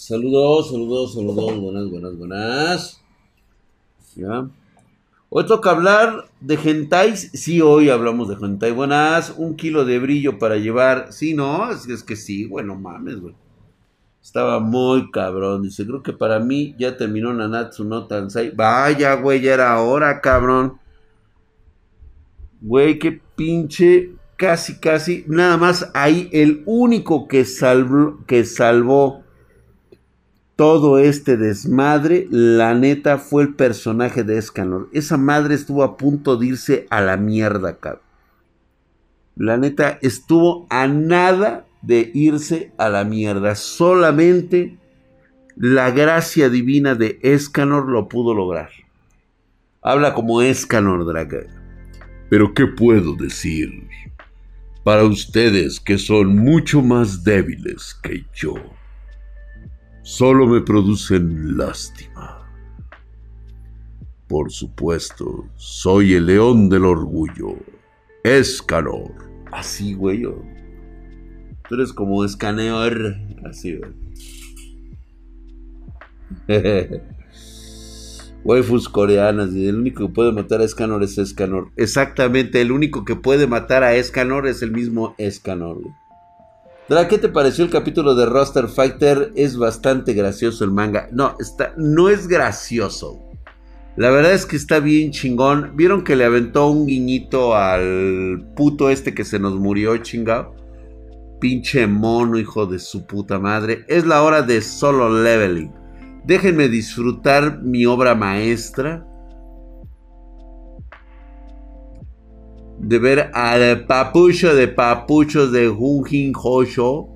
Saludos, saludos, saludos, buenas, buenas, buenas. Ya. Hoy toca hablar de hentais. Sí, hoy hablamos de hentai. Buenas, un kilo de brillo para llevar. Sí, no, es, es que sí, bueno, mames, güey. Estaba muy cabrón. Dice, creo que para mí ya terminó Nanatsu no Tansai. Vaya, güey, ya era hora, cabrón. Güey, qué pinche. Casi, casi. Nada más ahí el único que salvó, que salvó todo este desmadre, la neta, fue el personaje de Escanor. Esa madre estuvo a punto de irse a la mierda, cabrón. La neta, estuvo a nada de irse a la mierda. Solamente la gracia divina de Escanor lo pudo lograr. Habla como Escanor, Draga. Pero ¿qué puedo decir? Para ustedes que son mucho más débiles que yo solo me producen lástima. Por supuesto, soy el león del orgullo, Escanor. Así, güey. Tú eres como Escaneor. Así, güey. Waifus coreanas. El único que puede matar a Escanor es Escanor. Exactamente, el único que puede matar a Escanor es el mismo Escanor. Güey. ¿Qué te pareció el capítulo de Roster Fighter? Es bastante gracioso el manga. No, está, no es gracioso. La verdad es que está bien chingón. ¿Vieron que le aventó un guiñito al puto este que se nos murió, chingado? Pinche mono, hijo de su puta madre. Es la hora de solo leveling. Déjenme disfrutar mi obra maestra. De ver al papucho de papuchos de Junjin Hosho.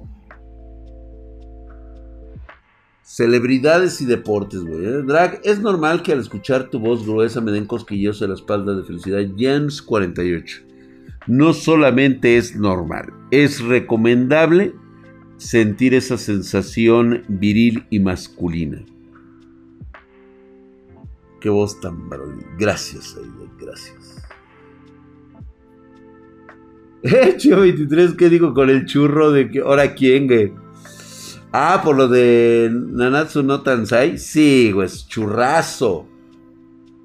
Celebridades y deportes, güey. ¿eh? Drag, es normal que al escuchar tu voz gruesa me den cosquillos en la espalda de felicidad. James 48. No solamente es normal, es recomendable sentir esa sensación viril y masculina. Qué voz tan varonil. Gracias, Aida, gracias. Hecho 23, ¿qué digo con el churro de que ahora quién, güey? Ah, por lo de Nanatsu no Tansai. Sí, güey, churrazo.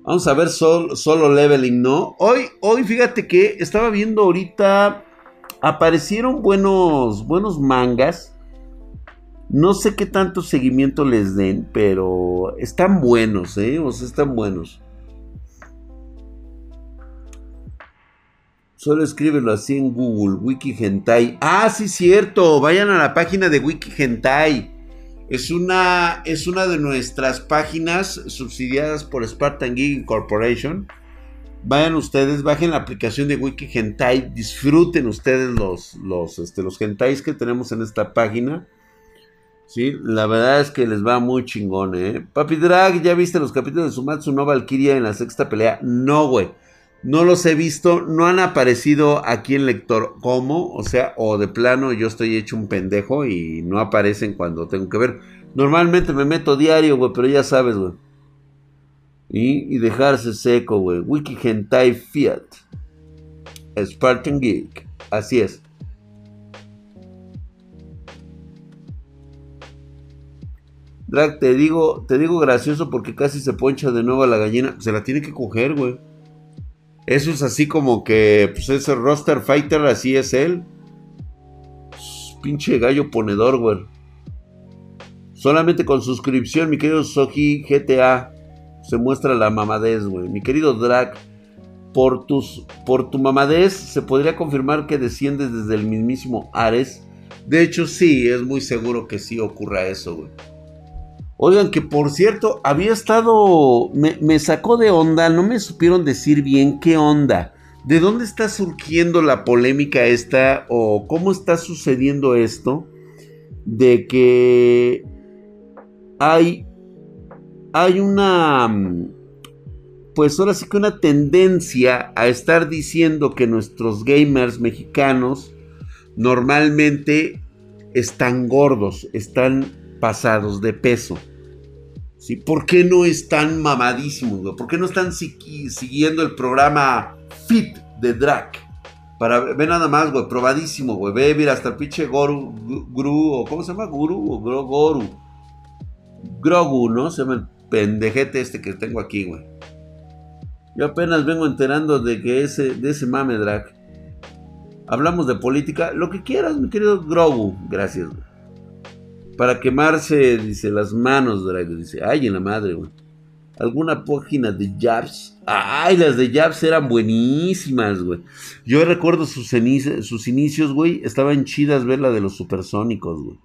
Vamos a ver solo leveling, ¿no? Hoy, hoy, fíjate que estaba viendo ahorita. Aparecieron buenos, buenos mangas. No sé qué tanto seguimiento les den, pero están buenos, ¿eh? O sea, están buenos. Solo escríbelo así en Google, Wiki Hentai. Ah, sí, cierto. Vayan a la página de Wiki Hentai. Es una, es una de nuestras páginas subsidiadas por Spartan Geek Corporation. Vayan ustedes, bajen la aplicación de Wiki Hentai, disfruten ustedes los, los, este, los hentais que tenemos en esta página. Sí, la verdad es que les va muy chingón, ¿eh? Papi Drag, ¿ya viste los capítulos de Sumatsu no Valkyria en la sexta pelea? No, güey. No los he visto, no han aparecido aquí en lector. ¿Cómo? O sea, o de plano yo estoy hecho un pendejo y no aparecen cuando tengo que ver. Normalmente me meto diario, güey, pero ya sabes, güey. Y, dejarse seco, güey. Wiki Hentai Fiat. Spartan Geek. Así es. Drag, te digo, te digo gracioso porque casi se poncha de nuevo a la gallina. Se la tiene que coger, güey. Eso es así como que, pues ese roster fighter, así es él. Pinche gallo ponedor, güey. Solamente con suscripción, mi querido Soji GTA, se muestra la mamadez, güey. Mi querido Drag, por, tus, por tu mamadez se podría confirmar que desciendes desde el mismísimo Ares. De hecho, sí, es muy seguro que sí ocurra eso, güey. Oigan, que por cierto, había estado. Me, sacó de onda, no me supieron decir bien qué onda. ¿De dónde está surgiendo la polémica esta? ¿O cómo está sucediendo esto? De que hay. Hay una. Pues ahora sí que una tendencia a estar diciendo que nuestros gamers mexicanos normalmente están gordos, están pasados de peso. ¿Sí? ¿Por qué no están mamadísimos, güey? ¿Por qué no están siguiendo el programa Fit de Drag? Para ver nada más, güey, probadísimo, güey. Ve, mira, hasta el pinche Goru, o ¿cómo se llama? Guru o Goru. Grogu, ¿no? Se llama el pendejete este que tengo aquí, güey. Yo apenas vengo enterando de que ese, de ese mame, Drac. Hablamos de política, lo que quieras, mi querido Grogu. Gracias, güey. Para quemarse, dice, las manos, Drac. Dice, ay, en la madre, güey. ¿Alguna página de Jabs? Ay, las de Jabs eran buenísimas, güey. Yo recuerdo sus, sus inicios, güey. Estaban chidas ver la de los supersónicos, güey.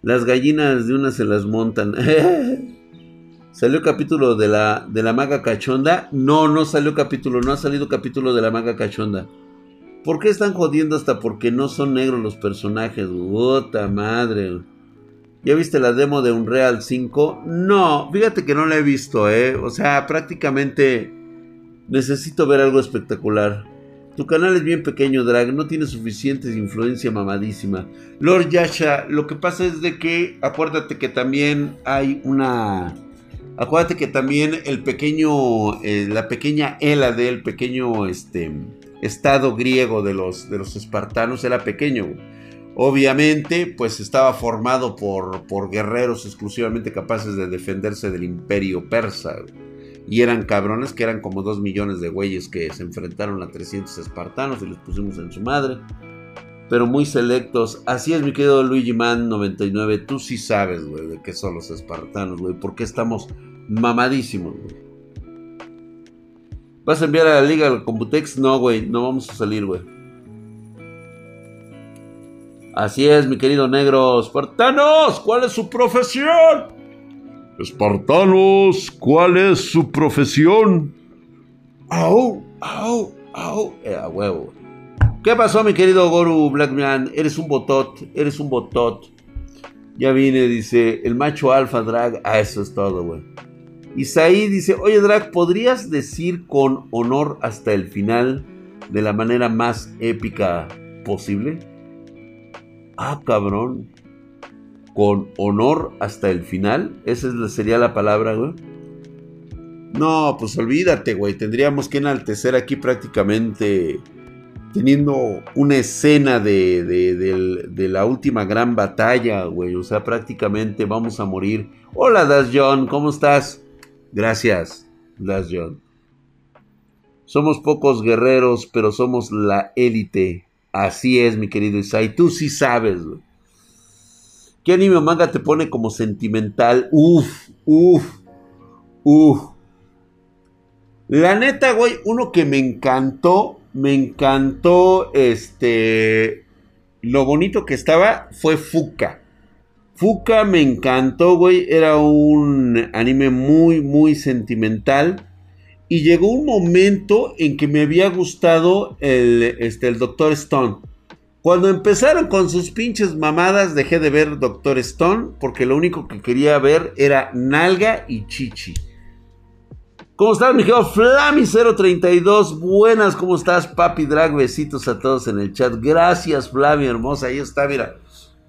Las gallinas de una se las montan. ¿Salió capítulo de la, de la maga cachonda? No, no salió capítulo, no ha salido capítulo de la maga cachonda. ¿Por qué están jodiendo hasta porque no son negros los personajes? Puta madre. ¿Ya viste la demo de Unreal 5? No, fíjate que no la he visto, ¿eh? O sea, prácticamente necesito ver algo espectacular. Tu canal es bien pequeño, Drag, no tiene suficiente influencia mamadísima. Lord Yasha, lo que pasa es de que, acuérdate que también hay una... Acuérdate que también el pequeño, eh, la pequeña Ela del pequeño este, estado griego de los, de los espartanos era pequeño. Obviamente, pues estaba formado por, por guerreros exclusivamente capaces de defenderse del imperio persa. Y eran cabrones que eran como dos millones de güeyes que se enfrentaron a 300 espartanos y les pusimos en su madre. Pero muy selectos. Así es, mi querido Luigi Man 99. Tú sí sabes, güey, de qué son los espartanos, güey. Porque estamos mamadísimos, güey. ¿Vas a enviar a la liga al Computex? No, güey. No vamos a salir, güey. Así es, mi querido negro. Espartanos, ¿cuál es su profesión? Espartanos, ¿cuál es su profesión? Au, au, au. Eh, a huevo. ¿Qué pasó, mi querido Goru Blackman? Eres un botot, eres un botot. Ya viene, dice, el macho alfa drag. Ah, eso es todo, güey. Isaí dice, oye drag, ¿podrías decir con honor hasta el final de la manera más épica posible? Ah, cabrón con honor hasta el final. Esa sería la palabra, güey. No, pues olvídate, güey. Tendríamos que enaltecer aquí prácticamente teniendo una escena de, de, la última gran batalla, güey. O sea, prácticamente vamos a morir. Hola, Das John, ¿cómo estás? Gracias, Das John. Somos pocos guerreros, pero somos la élite. Así es, mi querido Isai. Tú sí sabes. ¿Qué anime o manga te pone como sentimental? Uf, uf, uf. La neta, güey, uno que me encantó, me encantó, este, lo bonito que estaba fue Fuka. Fuka me encantó, güey, era un anime muy, muy sentimental. Y llegó un momento en que me había gustado el, este, el Doctor Stone. Cuando empezaron con sus pinches mamadas, dejé de ver Doctor Stone porque lo único que quería ver era nalga y chichi. ¿Cómo estás, mi querido Flami032? Buenas, ¿cómo estás, papi drag? Besitos a todos en el chat. Gracias, Flami, hermosa. Ahí está, mira.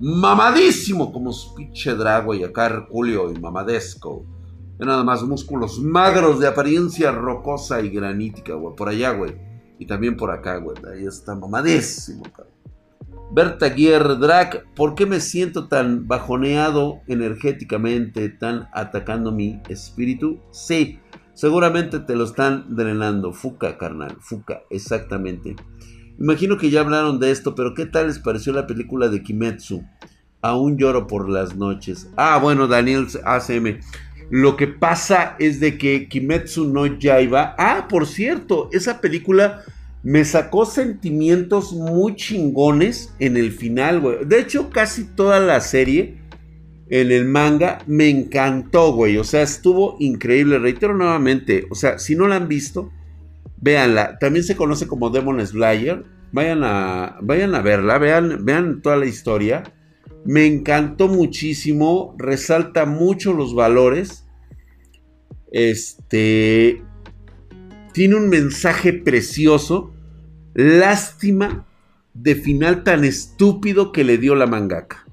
Mamadísimo como su pinche drag, güey. Acá Julio y mamadesco. nada más músculos magros de apariencia rocosa y granítica, güey. Por allá, güey. Y también por acá, güey. Ahí está mamadísimo, cabrón. Berta Gier ¿por qué me siento tan bajoneado energéticamente, tan atacando mi espíritu? Sí, seguramente te lo están drenando. Fuca, carnal, Fuca, exactamente. Imagino que ya hablaron de esto, pero ¿qué tal les pareció la película de Kimetsu? Aún lloro por las noches. Ah, bueno, Daniel ACM. Lo que pasa es de que Kimetsu no iba. Ah, por cierto, esa película me sacó sentimientos muy chingones en el final, güey. De hecho, casi toda la serie en el manga me encantó, güey. O sea, estuvo increíble. Reitero nuevamente, o sea, si no la han visto, véanla. También se conoce como Demon Slayer. Vayan a, vayan a verla, vean, vean toda la historia. Me encantó muchísimo, resalta mucho los valores. Este, tiene un mensaje precioso. Lástima de final tan estúpido que le dio la mangaka.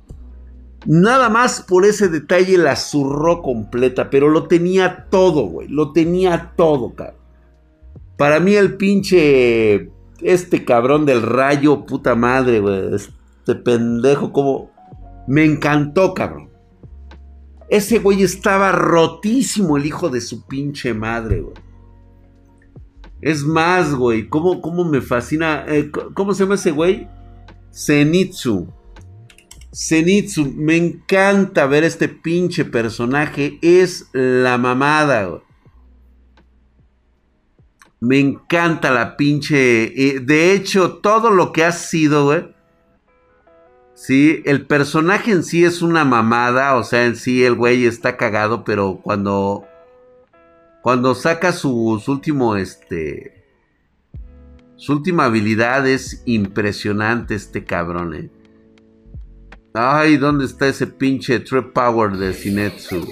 Nada más por ese detalle la zurró completa, pero lo tenía todo, güey. Lo tenía todo, cabrón. Para mí el pinche... Este cabrón del rayo, puta madre, güey. Este pendejo, como... Me encantó, cabrón. Ese güey estaba rotísimo, el hijo de su pinche madre, güey. Es más, güey, ¿cómo, cómo me fascina? Eh, ¿Cómo se llama ese güey? Zenitsu. Zenitsu, me encanta ver este pinche personaje. Es la mamada, güey. Me encanta la pinche. Eh, de hecho, todo lo que ha sido, güey. Sí, el personaje en sí es una mamada. O sea, en sí el güey está cagado, pero cuando. Cuando saca su, último, este. Su última habilidad es impresionante este cabrón, eh. Ay, ¿dónde está ese pinche Trip Power de Sinetsu?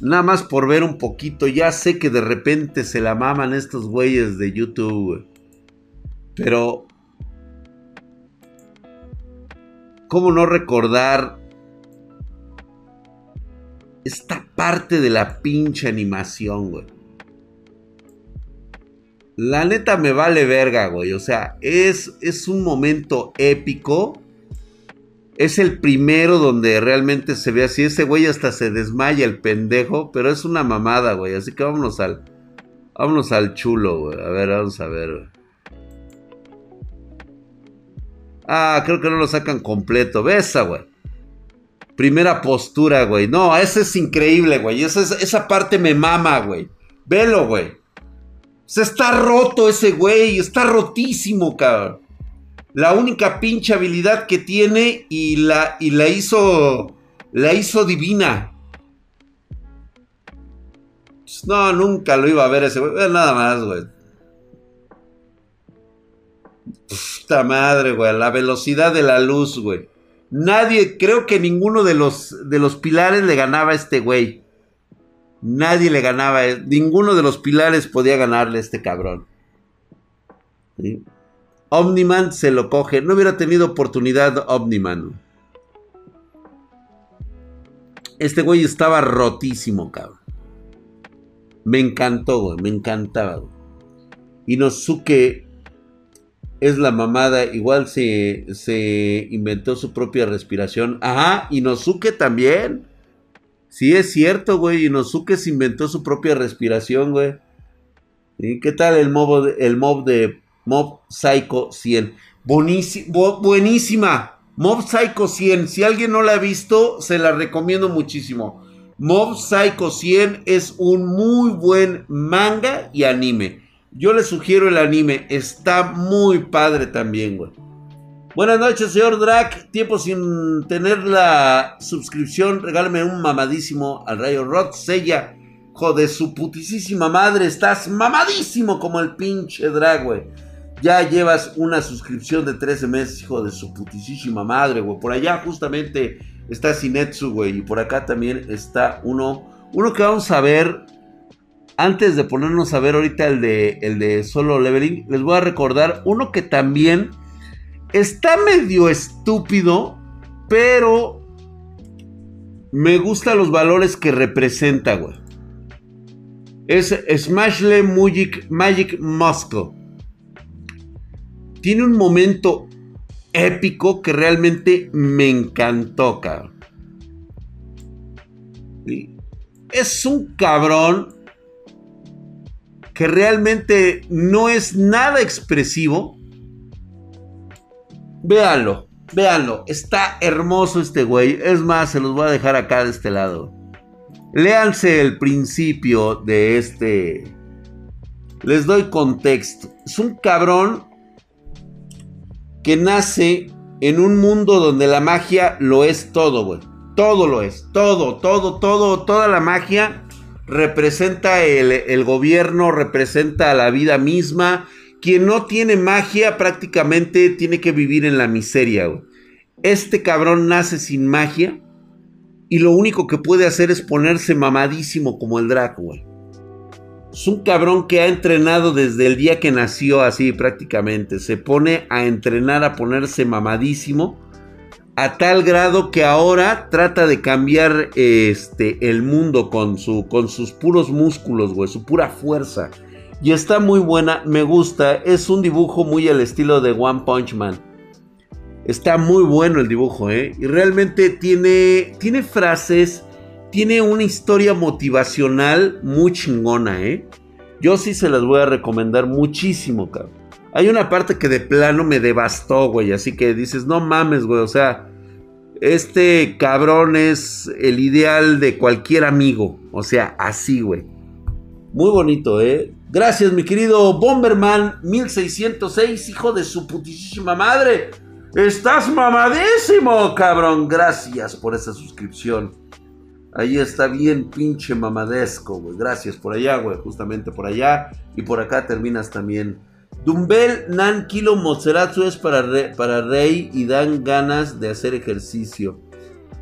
Nada más por ver un poquito, ya sé que de repente se la maman estos güeyes de YouTube. Pero... ¿Cómo no recordar esta parte de la pinche animación, güey? La neta me vale verga, güey. O sea, es, es un momento épico es el primero donde realmente se ve así. Ese güey hasta se desmaya el pendejo, pero es una mamada, güey. Así que vámonos al. Vámonos al chulo, güey. A ver, vamos a ver, Ah, creo que no lo sacan completo. Besa, güey. Primera postura, güey. No, ese es increíble, güey. Esa, esa parte me mama, güey. Velo, güey. Se está roto ese güey. Está rotísimo, cabrón la única pinche habilidad que tiene y la, y la hizo, la hizo divina. No, nunca lo iba a ver ese güey. Nada más, güey. Puta madre, güey. La velocidad de la luz, güey. Nadie, creo que ninguno de los, de los pilares le ganaba a este güey. Nadie le ganaba. Ninguno de los pilares podía ganarle a este cabrón. ¿Sí? Omniman se lo coge. No hubiera tenido oportunidad Omniman. Este güey estaba rotísimo, cabrón. Me encantó, güey. Me encantaba, güey. Inosuke es la mamada. Igual se, se inventó su propia respiración. Ajá, Inosuke también. Sí, es cierto, güey. Inosuke se inventó su propia respiración, güey. ¿Y qué tal el el mob de Mob Psycho 100. buenísima. Mob Psycho 100. Si alguien no la ha visto, se la recomiendo muchísimo. Mob Psycho 100 es un muy buen manga y anime. Yo le sugiero el anime. Está muy padre también, güey. Buenas noches, señor Drac. Tiempo sin tener la suscripción. Regálame un mamadísimo al Rayo Rod. Sella. Joder, su putisísima madre. Estás mamadísimo como el pinche Drag, güey. Ya llevas una suscripción de 13 meses, hijo de su putisísima madre, güey. Por allá justamente está Sinetsu, güey. Y por acá también está uno. Uno que vamos a ver. Antes de ponernos a ver ahorita el de, el de solo leveling, les voy a recordar uno que también está medio estúpido, pero me gustan los valores que representa, güey. Es Smashle Magic, Magic Moscow tiene un momento épico que realmente me encantó, cabrón. Es un cabrón que realmente no es nada expresivo. Véanlo, véanlo. Está hermoso este güey. Es más, se los voy a dejar acá de este lado. Léanse el principio de este. Les doy contexto. Es un cabrón que nace en un mundo donde la magia lo es todo, güey. Todo lo es, todo, todo, todo, toda la magia representa el, gobierno, representa la vida misma. Quien no tiene magia prácticamente tiene que vivir en la miseria, güey. Este cabrón nace sin magia y lo único que puede hacer es ponerse mamadísimo como el Draco, güey. Es un cabrón que ha entrenado desde el día que nació así prácticamente. Se pone a entrenar a ponerse mamadísimo. A tal grado que ahora trata de cambiar este, el mundo con, su, con sus puros músculos, güey. Su pura fuerza. Y está muy buena, me gusta. Es un dibujo muy al estilo de One Punch Man. Está muy bueno el dibujo, ¿eh? Y realmente tiene, tiene frases, tiene una historia motivacional muy chingona, ¿eh? Yo sí se las voy a recomendar muchísimo, cabrón. Hay una parte que de plano me devastó, güey. Así que dices, no mames, güey. O sea, este cabrón es el ideal de cualquier amigo. O sea, así, güey. Muy bonito, ¿eh? Gracias, mi querido Bomberman 1606, hijo de su putísima madre. Estás mamadísimo, cabrón. Gracias por esa suscripción. Ahí está bien pinche mamadesco, güey. Gracias por allá, güey. Justamente por allá. Y por acá terminas también. Dumbbell Nan Kilo Mozeratsu es para, para Rey y dan ganas de hacer ejercicio.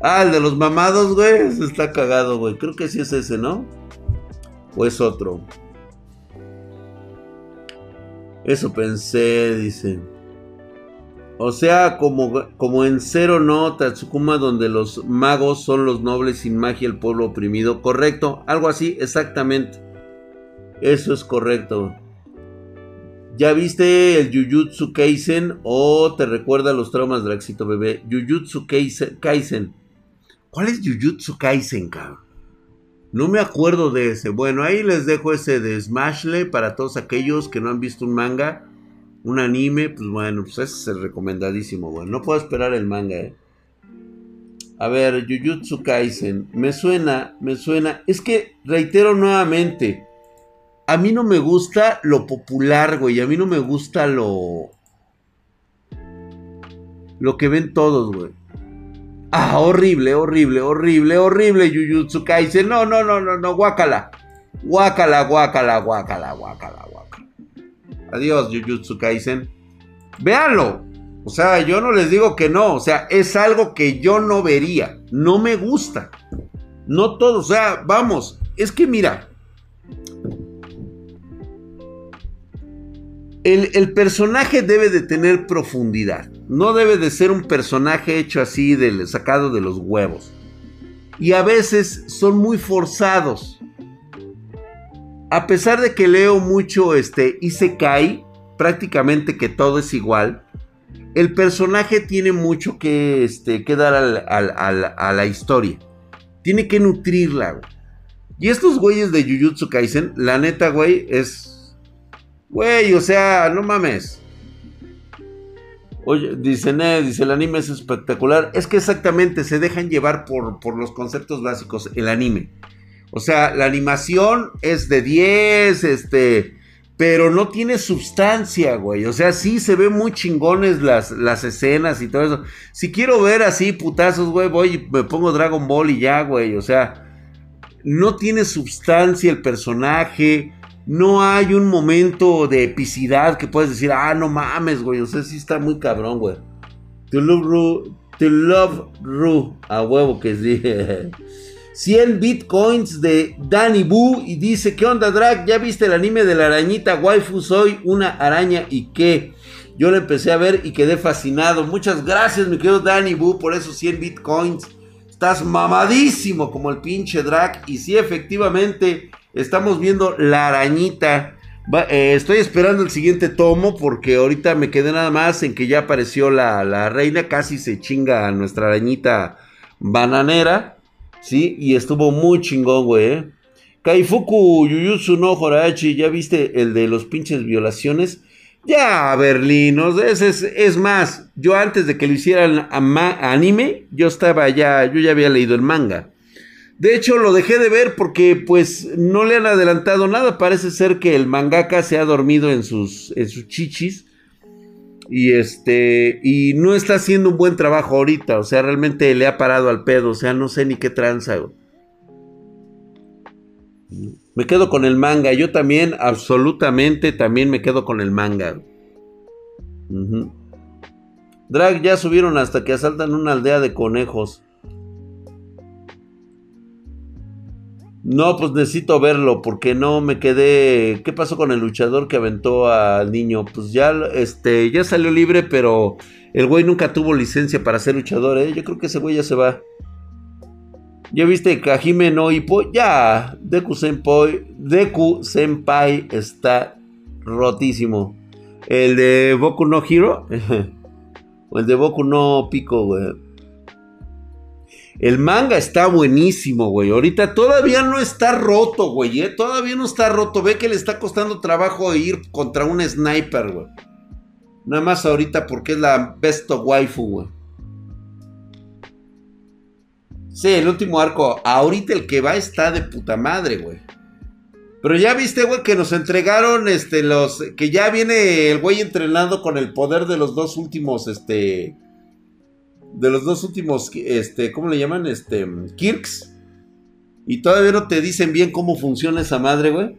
Ah, el de los mamados, güey. Está cagado, güey. Creo que sí es ese, ¿no? ¿O es otro? Eso pensé, dice. O sea, como, como en Cero No Tatsukuma, donde los magos son los nobles sin magia, el pueblo oprimido. Correcto, algo así, exactamente. Eso es correcto. ¿Ya viste el Jujutsu Kaisen o te recuerda los traumas del éxito bebé? Jujutsu Kaisen. ¿Cuál es Jujutsu Kaisen, cabrón? No me acuerdo de ese. Bueno, ahí les dejo ese de Smashle para todos aquellos que no han visto un manga, un anime. Pues bueno, pues ese es el recomendadísimo. Bueno, no puedo esperar el manga, eh. A ver, Jujutsu Kaisen. Me suena, me suena. Es que reitero nuevamente a mí no me gusta lo popular, güey. A mí no me gusta lo. Lo que ven todos, güey. Ah, horrible, horrible, horrible, horrible, Jujutsu Kaisen. No, no, no, no, no, guácala. Guácala, guácala, guácala, guácala, guácala. Adiós, Jujutsu Kaisen. Véanlo. O sea, yo no les digo que no. O sea, es algo que yo no vería. No me gusta. No todo. O sea, vamos. Es que mira. El, personaje debe de tener profundidad. No debe de ser un personaje hecho así, del, sacado de los huevos. Y a veces son muy forzados. A pesar de que leo mucho este Isekai, prácticamente que todo es igual. El personaje tiene mucho que, este, dar a la historia. Tiene que nutrirla. Y estos güeyes de Jujutsu Kaisen, la neta, güey, es Güey, o sea, no mames. Oye, dice Ned, dice el anime es espectacular. Es que exactamente se dejan llevar por, por los conceptos básicos, el anime. O sea, la animación es de 10, este, pero no tiene sustancia, güey. O sea, sí se ven muy chingones las, las escenas y todo eso. Si quiero ver así putazos, güey, voy y me pongo Dragon Ball y ya, güey. O sea, no tiene sustancia el personaje no hay un momento de epicidad que puedes decir, ah, no mames, güey. O sea, sí está muy cabrón, güey. To love Ru, to love Ru, a huevo que sí. 100 bitcoins de Danny Boo y dice, ¿qué onda, Drag? ¿Ya viste el anime de la arañita waifu? Soy una araña y qué. Yo lo empecé a ver y quedé fascinado. Muchas gracias, mi querido Danny Boo, por esos 100 bitcoins. Estás mamadísimo como el pinche Drag. Y sí, efectivamente, Estamos viendo La Arañita. Eh, estoy esperando el siguiente tomo porque ahorita me quedé nada más en que ya apareció la, reina. Casi se chinga a nuestra arañita bananera. ¿Sí? Y estuvo muy chingón, güey. ¿eh? Kaifuku Yuyutsu no Horachi. ¿Ya viste el de los pinches violaciones? Ya, Berlinos, es, es, es, más, yo antes de que lo hicieran anime, yo estaba ya, yo ya había leído el manga. De hecho, lo dejé de ver porque pues no le han adelantado nada. Parece ser que el mangaka se ha dormido en sus, en sus chichis. Y este. Y no está haciendo un buen trabajo ahorita. O sea, realmente le ha parado al pedo. O sea, no sé ni qué tranza. Me quedo con el manga. Yo también, absolutamente, también me quedo con el manga. Drag ya subieron hasta que asaltan una aldea de conejos. No, pues necesito verlo porque no me quedé. ¿Qué pasó con el luchador que aventó al niño? Pues ya, este, ya salió libre, pero el güey nunca tuvo licencia para ser luchador, ¿eh? Yo creo que ese güey ya se va. ¿Ya viste Kajime no Hippo? Ya, Deku Senpai, Deku Senpai está rotísimo. El de Boku no Hero. O el de Boku no Pico, güey. El manga está buenísimo, güey. Ahorita todavía no está roto, güey. ¿eh? Todavía no está roto. Ve que le está costando trabajo ir contra un sniper, güey. Nada más ahorita porque es la best of waifu, güey. Sí, el último arco. Ahorita el que va está de puta madre, güey. Pero ya viste, güey, que nos entregaron este los que ya viene el güey entrenando con el poder de los dos últimos este de los dos últimos este, ¿cómo le llaman? Este Kirks. Y todavía no te dicen bien cómo funciona esa madre, güey.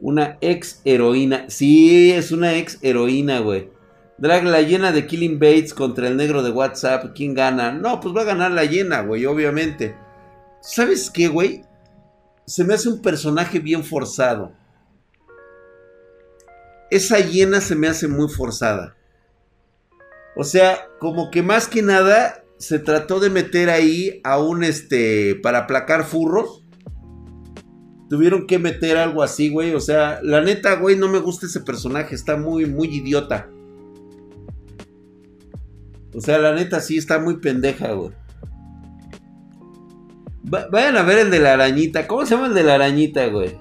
Una ex heroína. Sí, es una ex heroína, güey. Drag la llena de Killing Bates contra el negro de WhatsApp. ¿Quién gana? No, pues va a ganar la llena, güey, obviamente. ¿Sabes qué, güey? Se me hace un personaje bien forzado. Esa llena se me hace muy forzada. O sea, como que más que nada se trató de meter ahí a un este para aplacar furros. Tuvieron que meter algo así, güey. O sea, la neta, güey, no me gusta ese personaje. Está muy, muy idiota. O sea, la neta sí está muy pendeja, güey. vayan a ver el de la arañita. ¿Cómo se llama el de la arañita, güey?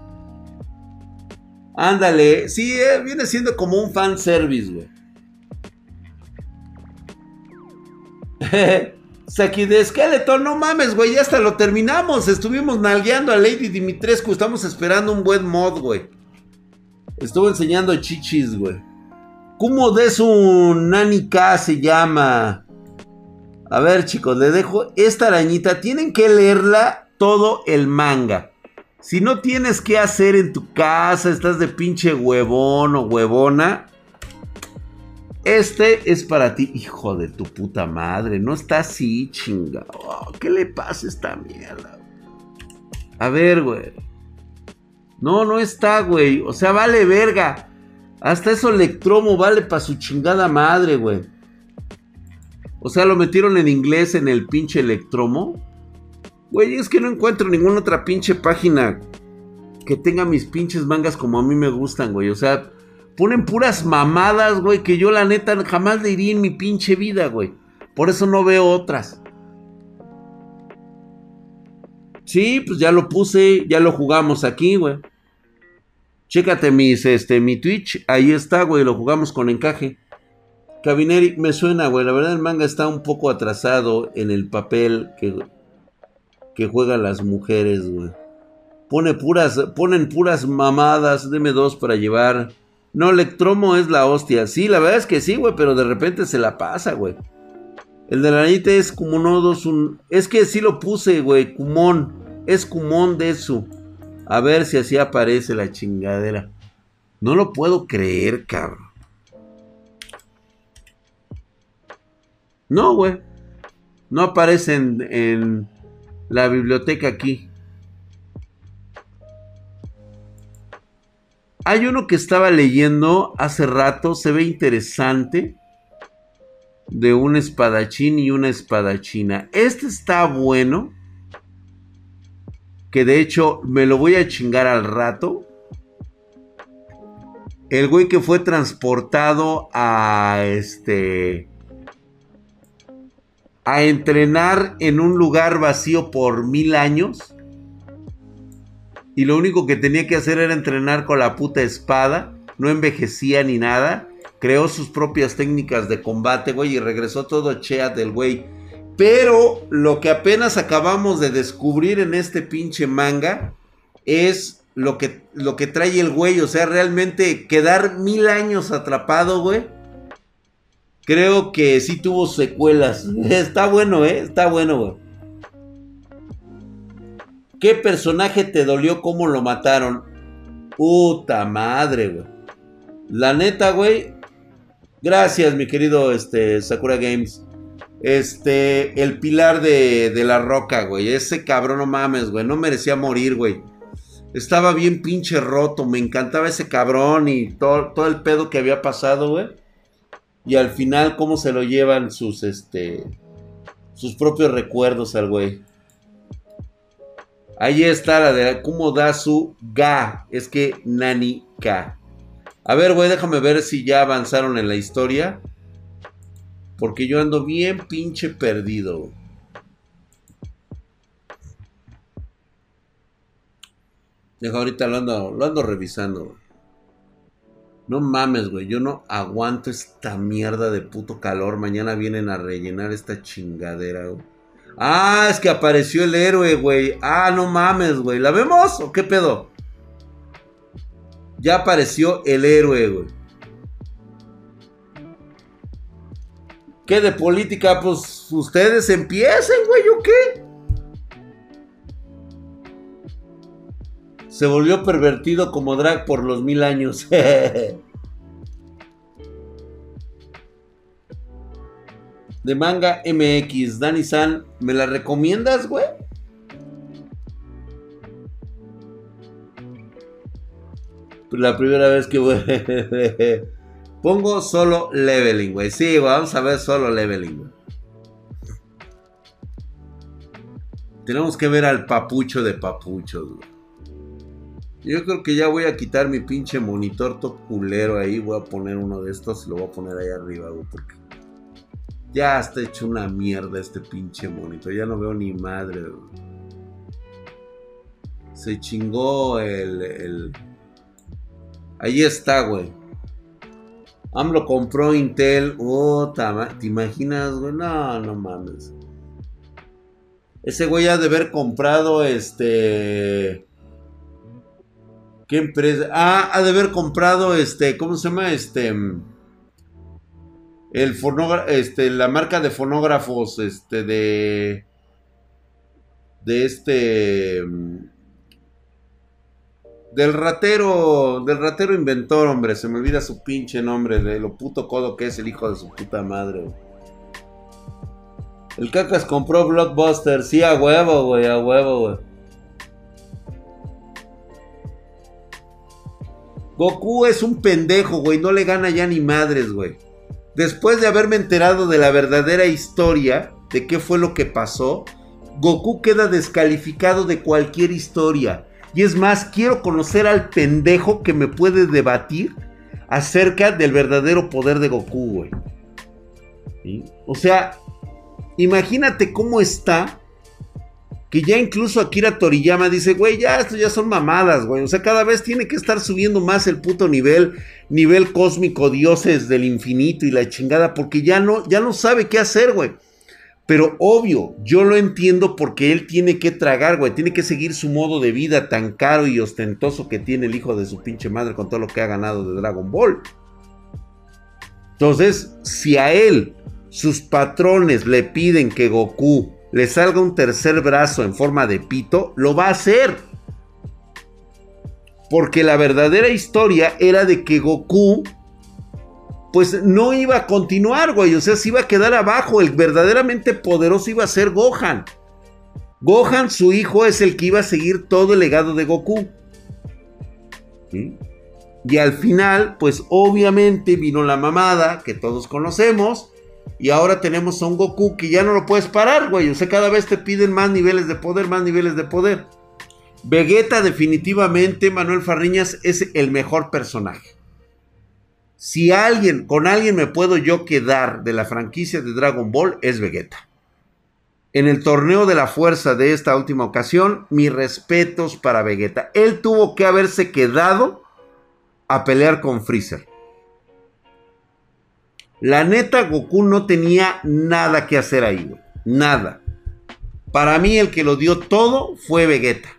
Ándale. Sí, eh, viene siendo como un fan service, güey. Saki de Skeleton, no mames, güey, ya hasta lo terminamos. Estuvimos nalgueando a Lady Dimitrescu. Estamos esperando un buen mod, güey. Estuvo enseñando chichis, güey. ¿Cómo de su Nanika se llama? A ver, chicos, le dejo esta arañita. Tienen que leerla todo el manga. Si no tienes que hacer en tu casa, estás de pinche huevón o huevona. Este es para ti, hijo de tu puta madre. No está así, chinga. Oh, ¿Qué le pasa a esta mierda? A ver, güey. No, no está, güey. O sea, vale verga. Hasta eso Electromo vale para su chingada madre, güey. O sea, lo metieron en inglés en el pinche Electromo. Güey, es que no encuentro ninguna otra pinche página que tenga mis pinches mangas como a mí me gustan, güey. O sea, ponen puras mamadas, güey, que yo la neta jamás le iría en mi pinche vida, güey. Por eso no veo otras. Sí, pues ya lo puse, ya lo jugamos aquí, güey. Chécate mis, este, mi Twitch. Ahí está, güey. Lo jugamos con encaje. Cabineri, me suena, güey. La verdad el manga está un poco atrasado en el papel que, que juegan las mujeres, güey. Pone puras, ponen puras mamadas. Deme dos para llevar. No, Electromo es la hostia. Sí, la verdad es que sí, güey. Pero de repente se la pasa, güey. El de la anita es dos Un... Es que sí lo puse, güey. Cumón. Es Cumón de eso. A ver si así aparece la chingadera. No lo puedo creer, cabrón. No, güey. No aparece en, la biblioteca aquí. Hay uno que estaba leyendo hace rato, se ve interesante. De un espadachín y una espadachina. Este está bueno que de hecho me lo voy a chingar al rato. El güey que fue transportado a este a entrenar en un lugar vacío por mil años. Y lo único que tenía que hacer era entrenar con la puta espada. No envejecía ni nada. Creó sus propias técnicas de combate, güey. Y regresó todo chéat del güey pero lo que apenas acabamos de descubrir en este pinche manga es lo que, lo que trae el güey. O sea, realmente quedar mil años atrapado, güey. Creo que sí tuvo secuelas. Está bueno, ¿eh? Está bueno, güey. ¿Qué personaje te dolió cómo lo mataron? Puta madre, güey. La neta, güey. Gracias, mi querido este, Sakura Games. Este, el pilar de, la roca, güey. Ese cabrón, no mames, güey. No merecía morir, güey. Estaba bien pinche roto. Me encantaba ese cabrón y todo, todo el pedo que había pasado, güey. Y al final, cómo se lo llevan sus, este, sus propios recuerdos al güey. Ahí está la de cómo da su ga. Es que Nani K. A ver, güey, déjame ver si ya avanzaron en la historia. Porque yo ando bien pinche perdido. Deja ahorita lo ando, lo ando revisando. No mames, güey. Yo no aguanto esta mierda de puto calor. Mañana vienen a rellenar esta chingadera, güey. Ah, es que apareció el héroe, güey. Ah, no mames, güey. ¿La vemos o qué pedo? Ya apareció el héroe, güey. ¿Qué de política? Pues ustedes empiecen, güey, ¿o qué? Se volvió pervertido como drag por los mil años. de manga MX. Dani San, ¿me la recomiendas, güey? La primera vez que voy. Pongo solo leveling, güey. Sí, vamos a ver solo leveling, Tenemos que ver al papucho de papuchos, güey. Yo creo que ya voy a quitar mi pinche monitor todo culero ahí. Voy a poner uno de estos y lo voy a poner ahí arriba, güey. Porque ya está hecho una mierda este pinche monitor. Ya no veo ni madre. Se chingó el, Ahí está, güey. AMLO compró Intel. Oh, ¿te imaginas, güey? No, no mames. Ese güey ha de haber comprado este. ¿Qué empresa? Ah, ha de haber comprado este. ¿Cómo se llama? Este el este, la marca de fonógrafos, este, de, de este, del ratero, del ratero inventor, hombre, se me olvida su pinche nombre, de lo puto codo que es el hijo de su puta madre. El cacas compró Blockbuster, sí, a huevo, güey, a huevo, güey. Goku es un pendejo, güey, no le gana ya ni madres, güey. Después de haberme enterado de la verdadera historia, de qué fue lo que pasó, Goku queda descalificado de cualquier historia. Y es más, quiero conocer al pendejo que me puede debatir acerca del verdadero poder de Goku, güey. O sea, imagínate cómo está que ya incluso Akira Toriyama dice, güey, ya esto ya son mamadas, güey. O sea, cada vez tiene que estar subiendo más el puto nivel, nivel cósmico, dioses del infinito y la chingada, porque ya no, ya no sabe qué hacer, güey. Pero obvio, yo lo entiendo porque él tiene que tragar, güey. Tiene que seguir su modo de vida tan caro y ostentoso que tiene el hijo de su pinche madre con todo lo que ha ganado de Dragon Ball. Entonces, si a él sus patrones le piden que Goku le salga un tercer brazo en forma de pito, lo va a hacer. Porque la verdadera historia era de que Goku, pues no iba a continuar. O sea, se iba a quedar abajo. El verdaderamente poderoso iba a ser Gohan. Gohan, su hijo, es el que iba a seguir todo el legado de Goku. Y al final, pues obviamente vino la mamada que todos conocemos y ahora tenemos a un Goku que ya no lo puedes parar, güey. O sea, cada vez te piden más niveles de poder, más niveles de poder. Vegeta definitivamente, Manuel Farriñas, es el mejor personaje. Si alguien, con alguien me puedo yo quedar de la franquicia de Dragon Ball, es Vegeta. En el torneo de la fuerza de esta última ocasión, mis respetos para Vegeta. Él tuvo que haberse quedado a pelear con Freezer. La neta, Goku no tenía nada que hacer ahí. Nada. Para mí, el que lo dio todo fue Vegeta.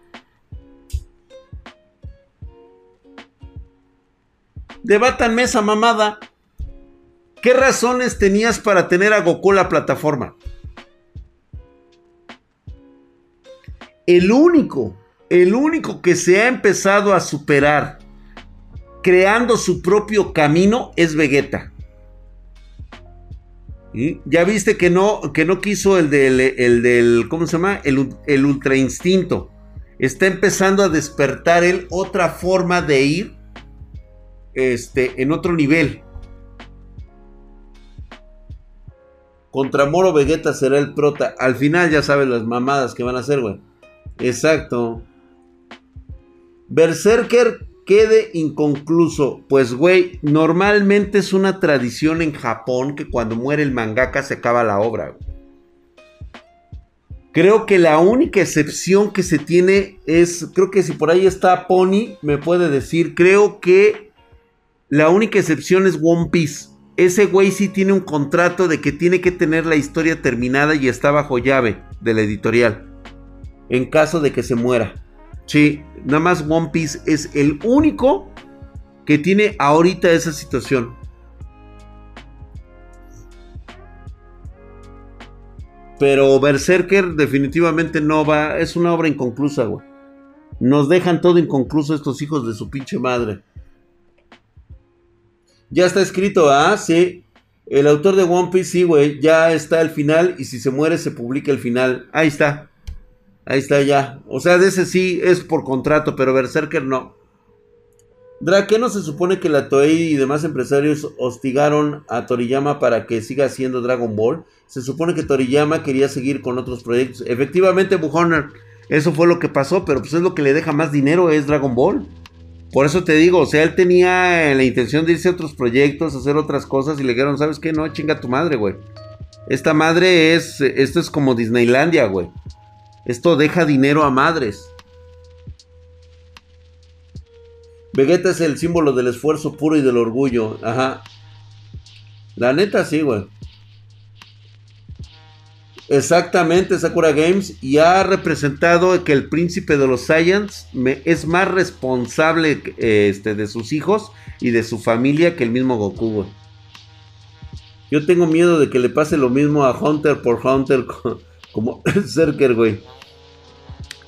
Debátanme esa mamada. ¿Qué razones tenías para tener a Goku la plataforma? El único, el único que se ha empezado a superar creando su propio camino es Vegeta. Ya viste que no, que no quiso el del, el del, ¿cómo se llama? El, el ultra instinto. Está empezando a despertar él otra forma de ir este, en otro nivel. Contra Moro Vegeta será el prota. Al final ya sabes las mamadas que van a hacer, güey. Exacto. Berserker quede inconcluso. Pues, güey, normalmente es una tradición en Japón que cuando muere el mangaka se acaba la obra. Creo que la única excepción que se tiene es, creo que si por ahí está Pony, me puede decir, creo que la única excepción es One Piece. Ese güey sí tiene un contrato de que tiene que tener la historia terminada y está bajo llave de la editorial. En caso de que se muera. Sí, nada más One Piece es el único que tiene ahorita esa situación. Pero Berserker definitivamente no va. Es una obra inconclusa, güey. Nos dejan todo inconcluso estos hijos de su pinche madre. Ya está escrito, ¿ah? Sí. El autor de One Piece, sí, güey. Ya está el final. Y si se muere, se publica el final. Ahí está. Ahí está ya. O sea, de ese sí es por contrato, pero Berserker no. Dra, ¿qué no se supone que la Toei y demás empresarios hostigaron a Toriyama para que siga haciendo Dragon Ball? Se supone que Toriyama quería seguir con otros proyectos. Efectivamente, Buhoner, eso fue lo que pasó, pero pues es lo que le deja más dinero, es Dragon Ball. Por eso te digo, o sea, él tenía la intención de irse a otros proyectos, hacer otras cosas y le dijeron, ¿sabes qué? No, chinga tu madre, güey. Esta madre es, esto es como Disneylandia, güey. Esto deja dinero a madres. Vegeta es el símbolo del esfuerzo puro y del orgullo. Ajá. La neta sí, güey. Exactamente, Sakura Games. Y ha representado que el príncipe de los Saiyans es más responsable este, de sus hijos y de su familia que el mismo Goku, güey. Yo tengo miedo de que le pase lo mismo a Hunter por Hunter como Zerker, güey.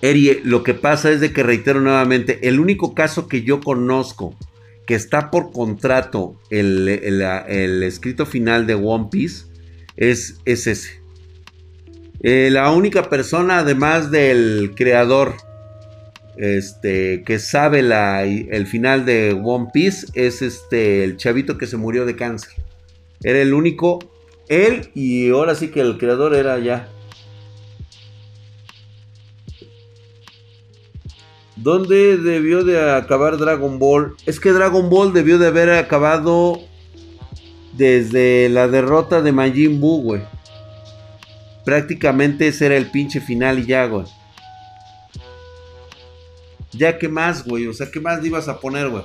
Eri, lo que pasa es de que reitero nuevamente, el único caso que yo conozco que está por contrato el, escrito final de One Piece es, ese. Eh, la única persona, además del creador, este, que sabe el final de One Piece es este, el chavito que se murió de cáncer. Era el único, él y ahora sí que el creador era ya ¿Dónde debió de acabar Dragon Ball? Es que Dragon Ball debió de haber acabado desde la derrota de Majin Buu, güey. Prácticamente ese era el pinche final y ya, güey. Ya, ¿qué más, güey? O sea, ¿qué más le ibas a poner, güey?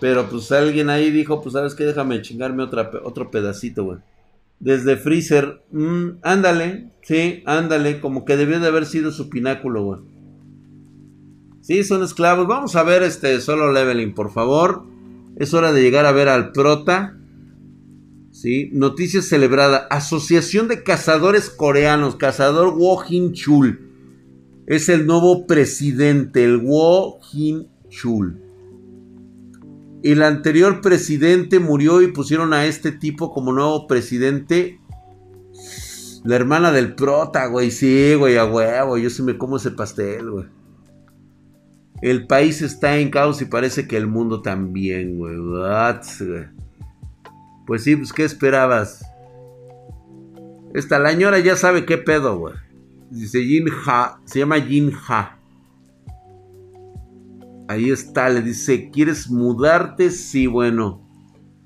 Pero pues alguien ahí dijo, pues sabes qué, déjame chingarme otro pedacito, güey. Desde Freezer, mm, ándale, sí, ándale, como que debió de haber sido su pináculo, güey. Sí, son esclavos. Vamos a ver este solo leveling, por favor. Es hora de llegar a ver al prota. Sí, noticia celebrada. Asociación de Cazadores Coreanos. Cazador Wo Hin Chul. Es el nuevo presidente, el Wo Hin Chul. El anterior presidente murió y pusieron a este tipo como nuevo presidente. La hermana del prota, güey. Sí, güey, a huevo. Yo sí me como ese pastel, güey. El país está en caos y parece que el mundo también, güey. Pues sí, pues ¿qué esperabas? Esta la ya sabe qué pedo, güey. Dice Jin Ha. Se llama Jin Ha. Ahí está, le dice, ¿quieres mudarte? Sí, bueno.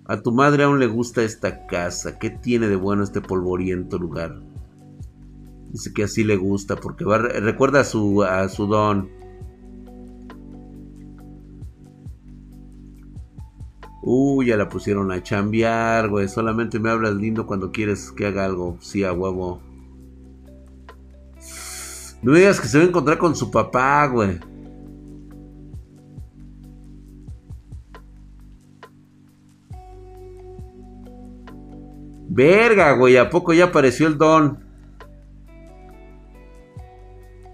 A tu madre aún le gusta esta casa. ¿Qué tiene de bueno este polvoriento lugar? Dice que así le gusta porque va, recuerda a su, a su don. Uy, ya la pusieron a chambear, güey. Solamente me hablas lindo cuando quieres que haga algo. Sí, a huevo. No me digas que se va a encontrar con su papá, güey. Verga, güey. ¿A poco ya apareció el don?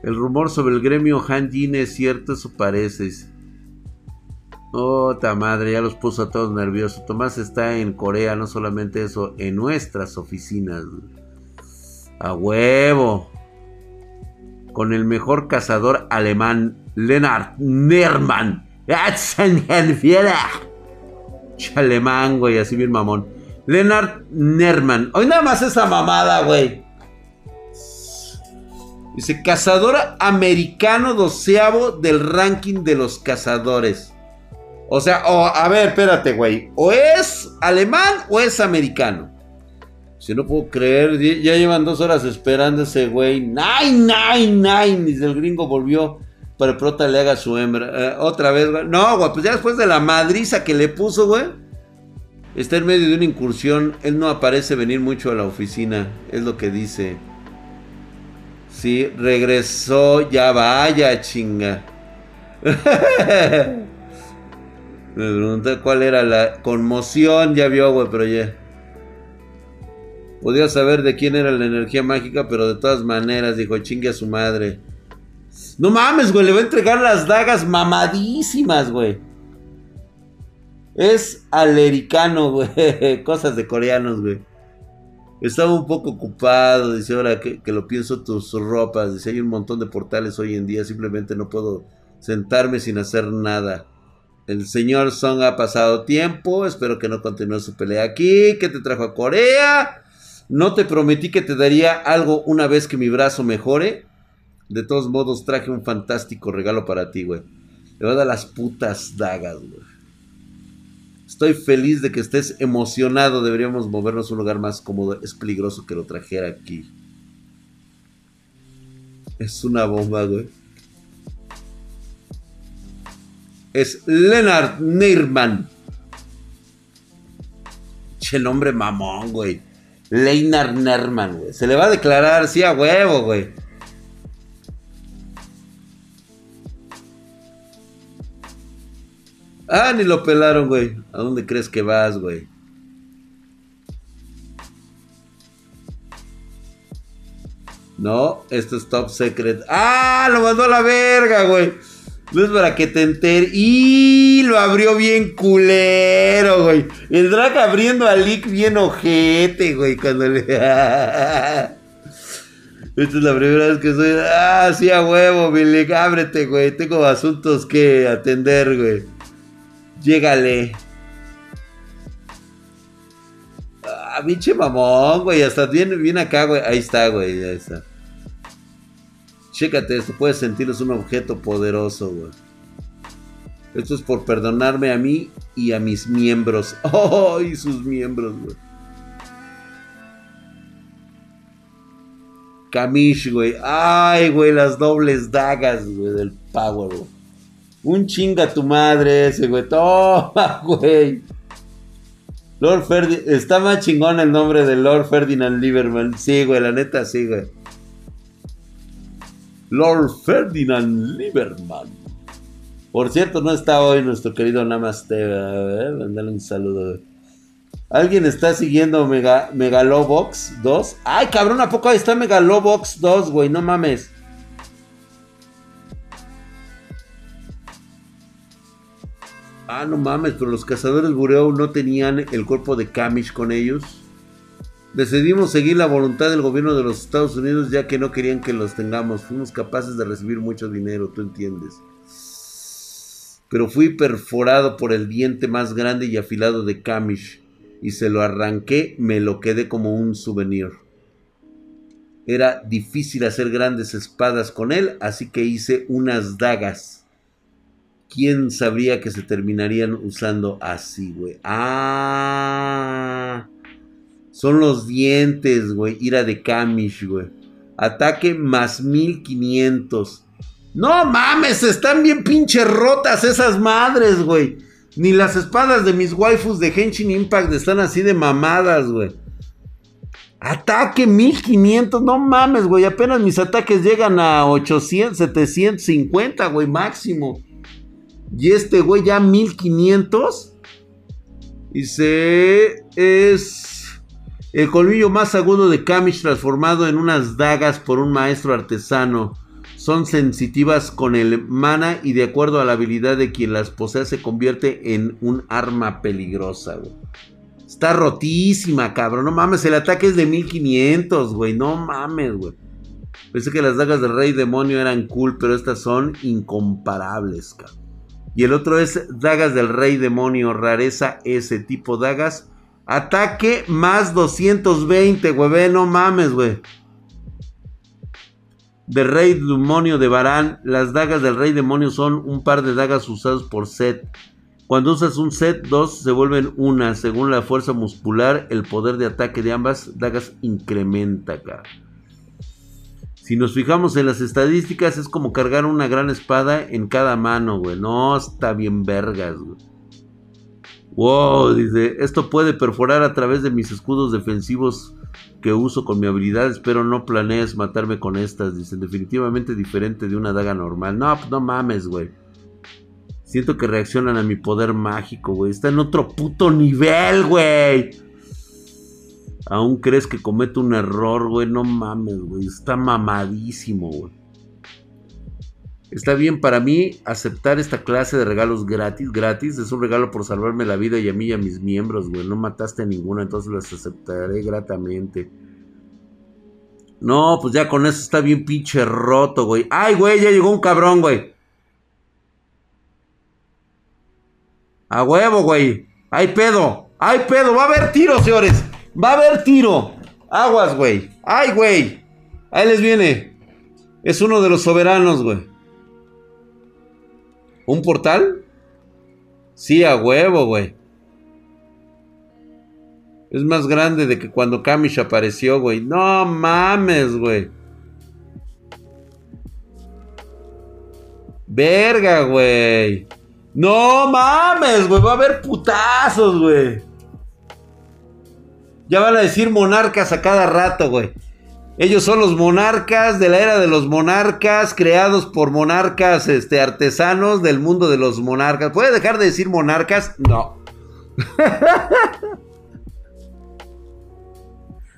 El rumor sobre el gremio Hanjin es cierto, eso parece. Otra madre, ya los puso a todos nerviosos. Tomás está en Corea, no solamente eso, en nuestras oficinas. A huevo. Con el mejor cazador alemán, Lennart Nerman. Alemán, güey, así bien mamón. Lennart Nerman. Hoy nada más esa mamada, güey. Dice, cazador americano doceavo del ranking de los cazadores. O sea, a ver, espérate, güey. O es alemán o es americano. Si no puedo creer, ya llevan dos horas esperando ese güey. Nine, nine, nine. Dice el gringo volvió para prota le haga su hembra. Eh, otra vez, güey. No, güey, pues ya después de la madriza que le puso, güey. Está en medio de una incursión. Él no aparece venir mucho a la oficina. Es lo que dice. Sí, regresó. Ya vaya, chinga. Me pregunté cuál era la conmoción. Ya vio, güey, pero ya. Podía saber de quién era la energía mágica, pero de todas maneras dijo, chingue a su madre. No mames, güey, le va a entregar las dagas mamadísimas, güey. Es alericano, güey. Cosas de coreanos, güey. Estaba un poco ocupado, dice, ahora que, lo pienso tus ropas. Dice, hay un montón de portales hoy en día, simplemente no puedo sentarme sin hacer nada. El señor Song ha pasado tiempo, espero que no continúe su pelea aquí. ¿Qué te trajo a Corea? No te prometí que te daría algo una vez que mi brazo mejore. De todos modos, traje un fantástico regalo para ti, güey. Le voy a dar las putas dagas, güey. Estoy feliz de que estés emocionado. Deberíamos movernos a un lugar más cómodo. Es peligroso que lo trajera aquí. Es una bomba, güey. Es Leonard Neirman. Che nombre mamón, güey. Leinar Nerman, güey. Se le va a declarar, sí, a huevo, güey. Ah, ni lo pelaron, güey. ¿A dónde crees que vas, güey? No, esto es top secret. ¡Ah! Lo mandó a la verga, güey. No es para que te enteres. Y lo abrió bien culero, güey. El drag abriendo a Lick bien ojete, güey. Cuando le. Esta es la primera vez que soy. Ah, sí, a huevo, mi Lick. Ábrete, güey. Tengo asuntos que atender, güey. Llégale. Ah, pinche mamón, güey. Hasta viene, acá, güey. Ahí está, güey. Ahí está. Chécate esto, puedes sentirlo, es un objeto poderoso, güey. Esto es por perdonarme a mí y a mis miembros. ¡Oh! Y sus miembros, güey. Kamish, güey. Ay, güey, las dobles dagas, güey, del Power, güey. Un chinga tu madre ese, güey. Toma, güey. Lord Ferdinand. Está más chingón el nombre de Lord Ferdinand Lieberman. Sí, güey, la neta, sí, güey. Lord Ferdinand Lieberman. Por cierto, no está hoy nuestro querido Namaste. Ver, mandale un saludo. ¿Alguien está siguiendo Mega, Megalobox 2? Ay, cabrón, ¿a poco ahí está Megalobox 2, güey? No mames. Ah, no mames, pero los cazadores Bureo no tenían el cuerpo de Kamish con ellos. Decidimos seguir la voluntad del gobierno de los Estados Unidos ya que no querían que los tengamos. Fuimos capaces de recibir mucho dinero, tú entiendes. Pero fui perforado por el diente más grande y afilado de Kamish y se lo arranqué, me lo quedé como un souvenir. Era difícil hacer grandes espadas con él, así que hice unas dagas. ¿Quién sabría que se terminarían usando así, güey? Ah. Son los dientes, güey. Ira de Kamish, güey. Ataque más 1500. No mames, están bien pinche rotas esas madres, güey. Ni las espadas de mis waifus de Henshin Impact están así de mamadas, güey. Ataque 1500, no mames, güey. Apenas mis ataques llegan a 800, 750, güey, máximo. Y este, güey, ya 1500. Dice, es el colmillo más agudo de Kamish transformado en unas dagas por un maestro artesano. Son sensitivas con el mana y de acuerdo a la habilidad de quien las posee se convierte en un arma peligrosa, güey. Está rotísima, cabrón. No mames, el ataque es de 1500, güey. No mames, güey. Pensé que las dagas del rey demonio eran cool, pero estas son incomparables, cabrón. Y el otro es dagas del rey demonio, rareza ese tipo dagas Ataque más 220, güey. No mames, güey. De Rey Demonio de Barán. Las dagas del Rey Demonio son un par de dagas usadas por set. Cuando usas un set, dos se vuelven una. Según la fuerza muscular, el poder de ataque de ambas dagas incrementa acá. Si nos fijamos en las estadísticas, es como cargar una gran espada en cada mano, güey. No, está bien vergas, güey. Wow, dice, esto puede perforar a través de mis escudos defensivos que uso con mi habilidad. Espero no planees matarme con estas. Dice, definitivamente diferente de una daga normal. No, pues no mames, güey. Siento que reaccionan a mi poder mágico, güey. Está en otro puto nivel, güey. Aún crees que cometo un error, güey. No mames, güey. Está mamadísimo, güey. Está bien para mí aceptar esta clase de regalos gratis. Gratis es un regalo por salvarme la vida y a mí y a mis miembros, güey. No mataste a ninguno, entonces los aceptaré gratamente. No, pues ya con eso está bien pinche roto, güey. Ay, güey, ya llegó un cabrón, güey. A huevo, güey. Hay pedo. Hay pedo. Va a haber tiro, señores. Va a haber tiro. Aguas, güey. Ay, güey. Ahí les viene. Es uno de los soberanos, güey. ¿Un portal? Sí, a huevo, güey. Es más grande de que cuando Kamish apareció, güey. No mames, güey. Verga, güey. No mames, güey. Va a haber putazos, güey. Ya van a decir monarcas a cada rato, güey. Ellos son los monarcas de la era de los monarcas, creados por monarcas este, artesanos del mundo de los monarcas. ¿Puede dejar de decir monarcas? No.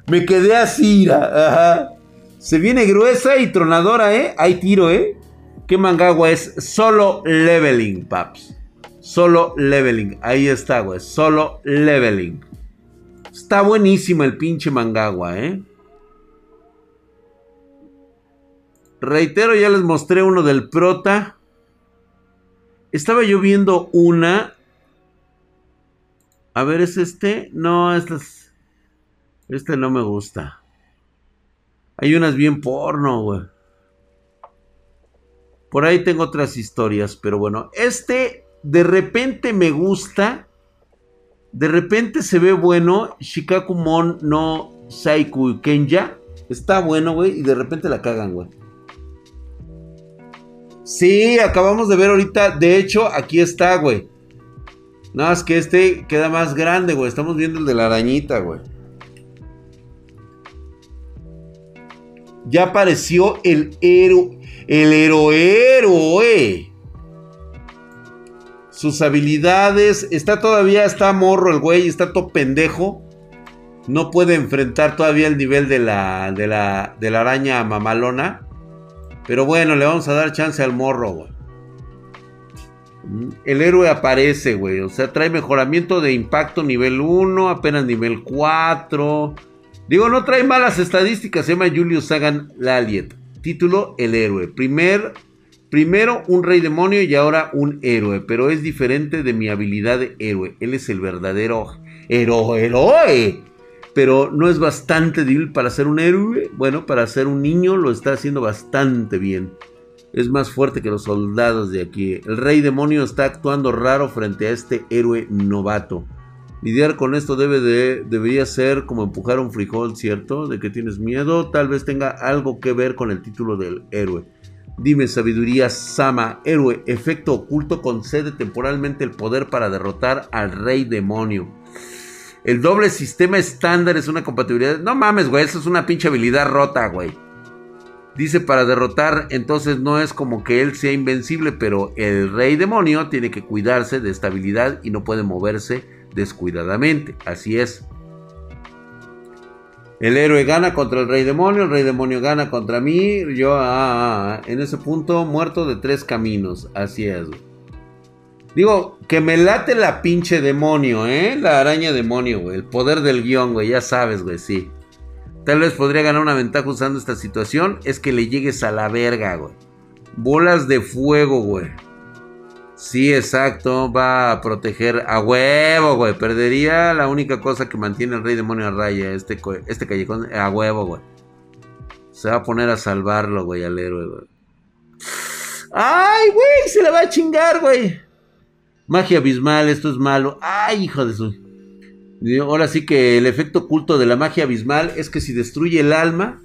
Me quedé así, ajá. Se viene gruesa y tronadora, ¿eh? Hay tiro, ¿eh? ¿Qué mangagua es? Solo leveling, paps. Solo leveling. Ahí está, güey. Solo leveling. Está buenísimo el pinche mangagua, ¿eh? Reitero, ya les mostré uno del prota. Estaba yo viendo una. A ver, ¿es este? No, este es... Este no me gusta. Hay unas bien porno, güey. Por ahí tengo otras historias, pero bueno. Este de repente me gusta. De repente se ve bueno. Shikakumon no Saiku Kenja. Está bueno, güey. Y de repente la cagan, güey. Sí, acabamos de ver ahorita. De hecho, aquí está, güey. Nada más que este queda más grande, güey. Estamos viendo el de la arañita, güey. Ya apareció el héroe. El héroe, Sus habilidades. Está todavía, está morro el güey. Está todo pendejo. No puede enfrentar todavía el nivel de la, de la, de la araña mamalona. Pero bueno, le vamos a dar chance al morro, güey. El héroe aparece, güey. O sea, trae mejoramiento de impacto nivel 1, apenas nivel 4. Digo, no trae malas estadísticas. Se llama Julius Sagan Laliet. Título, el héroe. Primer, primero un rey demonio y ahora un héroe. Pero es diferente de mi habilidad de héroe. Él es el verdadero héroe. héroe pero no es bastante débil para ser un héroe. Bueno, para ser un niño lo está haciendo bastante bien. Es más fuerte que los soldados de aquí. El rey demonio está actuando raro frente a este héroe novato. Lidiar con esto debe de, debería ser como empujar un frijol, ¿cierto? De que tienes miedo, tal vez tenga algo que ver con el título del héroe. Dime, sabiduría Sama, héroe, efecto oculto concede temporalmente el poder para derrotar al rey demonio. El doble sistema estándar es una compatibilidad. No mames, güey, eso es una pinche habilidad rota, güey. Dice para derrotar, entonces no es como que él sea invencible, pero el rey demonio tiene que cuidarse de estabilidad y no puede moverse descuidadamente. Así es. El héroe gana contra el rey demonio, el rey demonio gana contra mí. Yo, ah, ah, ah en ese punto, muerto de tres caminos. Así es. Güey. Digo, que me late la pinche demonio, ¿eh? La araña demonio, güey. El poder del guion, güey. Ya sabes, güey, sí. Tal vez podría ganar una ventaja usando esta situación. Es que le llegues a la verga, güey. Bolas de fuego, güey. Sí, exacto. Va a proteger a huevo, güey. Perdería la única cosa que mantiene el rey demonio a raya. Este, este callejón a huevo, güey. Se va a poner a salvarlo, güey, al héroe, güey. ¡Ay, güey! Se le va a chingar, güey. Magia abismal, esto es malo. Ay, hijo de su. Ahora sí que el efecto oculto de la magia abismal es que si destruye el alma,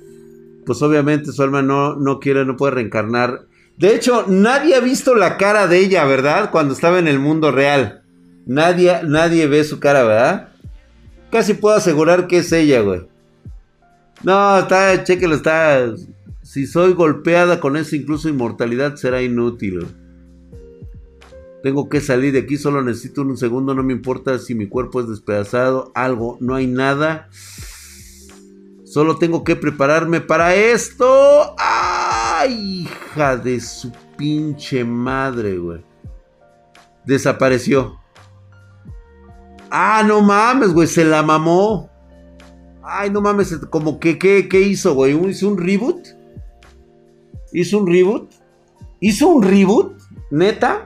pues obviamente su alma no, no quiere, no puede reencarnar. De hecho, nadie ha visto la cara de ella, ¿verdad? Cuando estaba en el mundo real. Nadie, nadie ve su cara, ¿verdad? Casi puedo asegurar que es ella, güey. No, está, chequelo, está. Si soy golpeada con esa incluso inmortalidad, será inútil. Tengo que salir de aquí, solo necesito un segundo, no me importa si mi cuerpo es despedazado, algo, no hay nada. Solo tengo que prepararme para esto. ¡Ay, hija de su pinche madre, güey! Desapareció. Ah, no mames, güey, se la mamó. Ay, no mames, como que, ¿qué, qué hizo, güey? ¿Hizo un reboot? ¿Hizo un reboot? ¿Hizo un reboot? ¿Neta?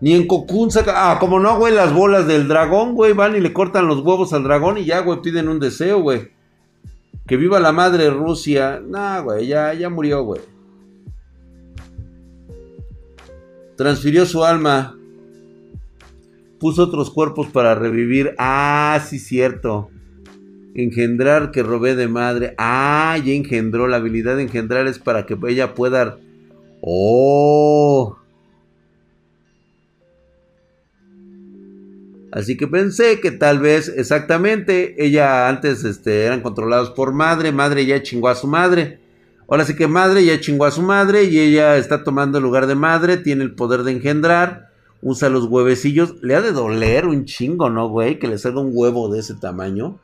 Ni en Cocoon saca. Ah, como no, güey, las bolas del dragón, güey. Van y le cortan los huevos al dragón y ya, güey, piden un deseo, güey. Que viva la madre Rusia. Nah, güey, ya, ya murió, güey. Transfirió su alma. Puso otros cuerpos para revivir. Ah, sí, cierto. Engendrar que robé de madre. Ah, ya engendró. La habilidad de engendrar es para que ella pueda. Oh. Así que pensé que tal vez exactamente ella antes este, eran controlados por madre, madre ya chingó a su madre. Ahora sí que madre ya chingó a su madre y ella está tomando el lugar de madre, tiene el poder de engendrar, usa los huevecillos. Le ha de doler un chingo, ¿no, güey? Que le salga un huevo de ese tamaño.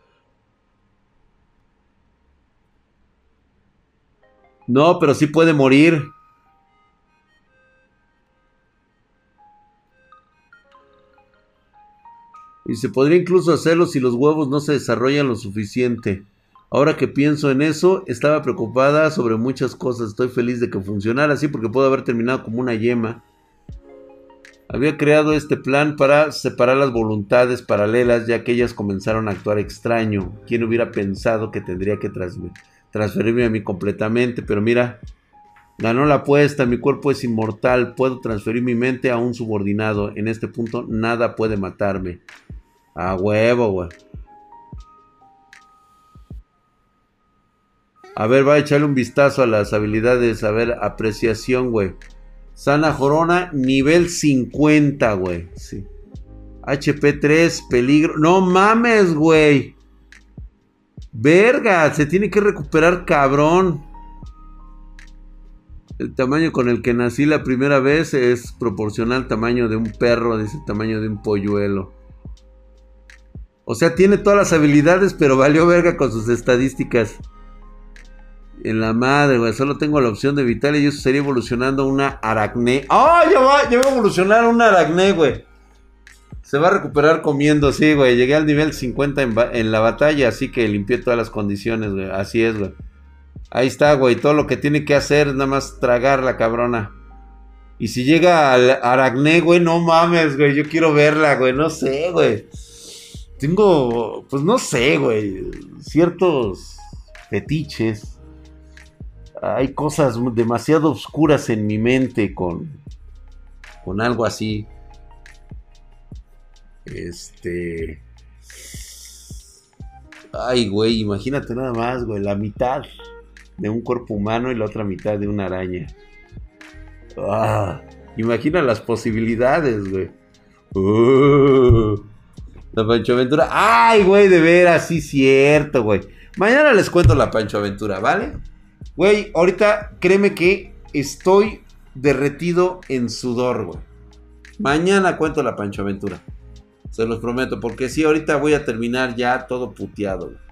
No, pero sí puede morir. Y se podría incluso hacerlo si los huevos no se desarrollan lo suficiente. Ahora que pienso en eso, estaba preocupada sobre muchas cosas. Estoy feliz de que funcionara así porque puedo haber terminado como una yema. Había creado este plan para separar las voluntades paralelas ya que ellas comenzaron a actuar extraño. ¿Quién hubiera pensado que tendría que transferirme a mí completamente? Pero mira, ganó la apuesta, mi cuerpo es inmortal, puedo transferir mi mente a un subordinado. En este punto nada puede matarme. A huevo, güey. A ver, va a echarle un vistazo a las habilidades. A ver, apreciación, güey. Sana Jorona, nivel 50, güey. Sí. HP 3, peligro. No mames, güey. Verga, se tiene que recuperar cabrón. El tamaño con el que nací la primera vez es proporcional al tamaño de un perro, dice el tamaño de un polluelo. O sea, tiene todas las habilidades, pero valió verga con sus estadísticas. En la madre, güey. Solo tengo la opción de vital y eso sería evolucionando una aracné. ¡Ah! ya va, ya a evolucionar una aracné, güey. Se va a recuperar comiendo, sí, güey. Llegué al nivel 50 en, en, la batalla, así que limpié todas las condiciones, güey. Así es, güey. Ahí está, güey. Todo lo que tiene que hacer es nada más tragar la cabrona. Y si llega al aracné, güey, no mames, güey. Yo quiero verla, güey. No sé, güey tengo, pues no sé, güey, ciertos fetiches. Hay cosas demasiado oscuras en mi mente con, con algo así. Este... Ay, güey, imagínate nada más, güey, la mitad de un cuerpo humano y la otra mitad de una araña. Ah, imagina las posibilidades, güey. Uh. La Pancho Aventura. Ay, güey, de veras, sí, cierto, güey. Mañana les cuento la Pancho Aventura, ¿vale? Güey, ahorita créeme que estoy derretido en sudor, güey. Mañana cuento la Pancho Aventura. Se los prometo, porque sí, ahorita voy a terminar ya todo puteado, güey.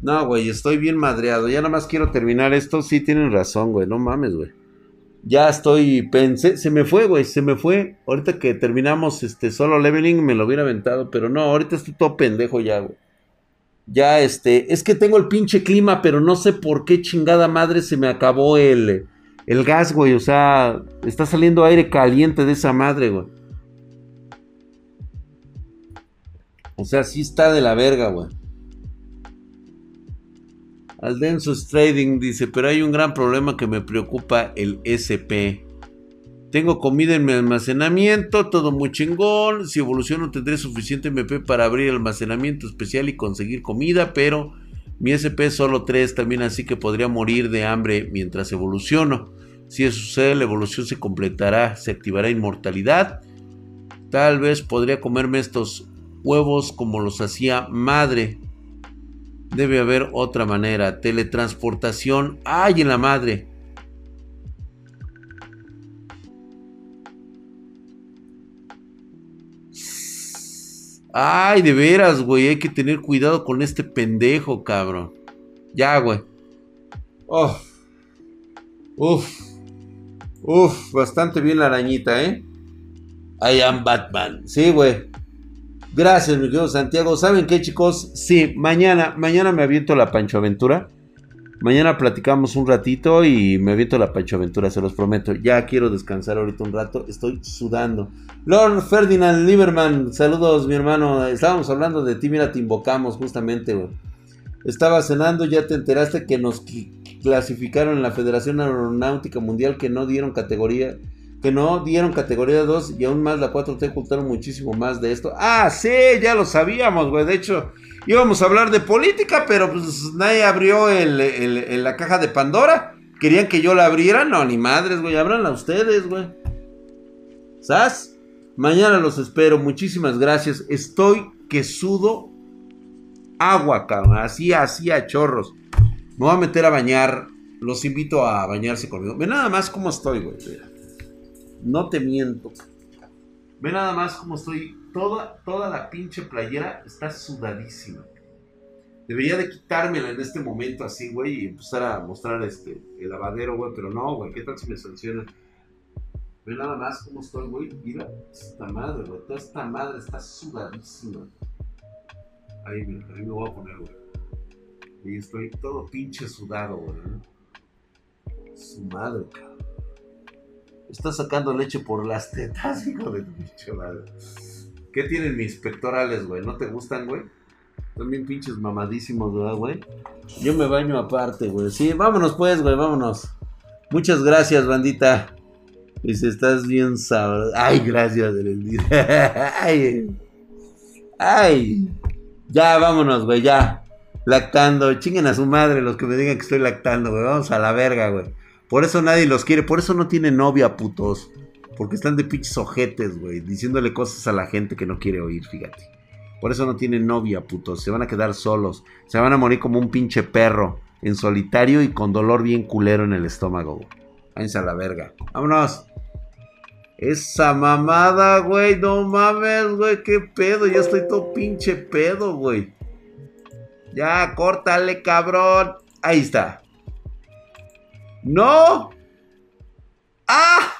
No, güey, estoy bien madreado. Ya nada más quiero terminar esto. Sí, tienen razón, güey. No mames, güey ya estoy, pensé, se me fue, güey, se me fue. Ahorita que terminamos este solo leveling me lo hubiera aventado, pero no, ahorita estoy todo pendejo ya, güey. Ya este, es que tengo el pinche clima, pero no sé por qué chingada madre se me acabó el, el gas, güey. O sea, está saliendo aire caliente de esa madre, güey. O sea, sí está de la verga, güey. Aldensus Trading dice, pero hay un gran problema que me preocupa el SP. Tengo comida en mi almacenamiento, todo muy chingón. Si evoluciono tendré suficiente MP para abrir almacenamiento especial y conseguir comida, pero mi SP es solo 3 también, así que podría morir de hambre mientras evoluciono. Si eso sucede, la evolución se completará, se activará inmortalidad. Tal vez podría comerme estos huevos como los hacía madre. Debe haber otra manera. Teletransportación. ¡Ay, en la madre! Ay, de veras, güey. Hay que tener cuidado con este pendejo, cabrón. Ya, güey. Oh. Uf. Uf, bastante bien la arañita, ¿eh? I am Batman. Sí, güey. Gracias, mi querido Santiago. ¿Saben qué, chicos? Sí, mañana, mañana me aviento la Pancho Aventura. Mañana platicamos un ratito y me aviento la Pancho Aventura, se los prometo. Ya quiero descansar ahorita un rato, estoy sudando. Lord Ferdinand Lieberman, saludos mi hermano. Estábamos hablando de ti, mira, te invocamos justamente. Estaba cenando, ya te enteraste que nos clasificaron en la Federación Aeronáutica Mundial que no dieron categoría, que no dieron categoría 2 y aún más la 4T ocultaron muchísimo más de esto. Ah, sí, ya lo sabíamos, güey. De hecho, íbamos a hablar de política, pero pues nadie abrió el, la caja de Pandora. ¿Querían que yo la abriera? No, ni madres, güey. Ábranla ustedes, güey. ¿Sas? Mañana los espero. Muchísimas gracias. Estoy que sudo agua, cabrón. Así, así a chorros. Me voy a meter a bañar. Los invito a bañarse conmigo. Ve nada más cómo estoy, güey. No te miento. Ve nada más cómo estoy toda, toda la pinche playera está sudadísima. Debería de quitármela en este momento así, güey, y empezar a mostrar este, el lavadero, güey, pero no, güey, ¿qué tal si me sancionan? Ve nada más cómo estoy, güey, mira, esta madre, güey, toda esta madre está sudadísima. Ahí, mira, ahí me voy a poner, güey. Y estoy todo pinche sudado, güey. Su madre, cabrón. Está sacando leche por las tetas, hijo de tu pinche madre. ¿Qué tienen mis pectorales, güey? ¿No te gustan, güey? También pinches mamadísimos, ¿verdad, güey? Yo me baño aparte, güey. Sí, vámonos pues, güey, vámonos. Muchas gracias, bandita. Y si estás bien sabroso. Ay, gracias, Ay. Ay. Ya, vámonos, güey, ya. Lactando. Chinguen a su madre los que me digan que estoy lactando, güey. Vamos a la verga, güey. Por eso nadie los quiere. Por eso no tiene novia, putos. Porque están de pinches ojetes, güey. Diciéndole cosas a la gente que no quiere oír, fíjate. Por eso no tienen novia, putos. Se van a quedar solos. Se van a morir como un pinche perro. En solitario y con dolor bien culero en el estómago. Váyanse a la verga. Vámonos. Esa mamada, güey. No mames, güey. Qué pedo. Ya estoy todo pinche pedo, güey. Ya, córtale, cabrón. Ahí está. ¡No! ¡Ah!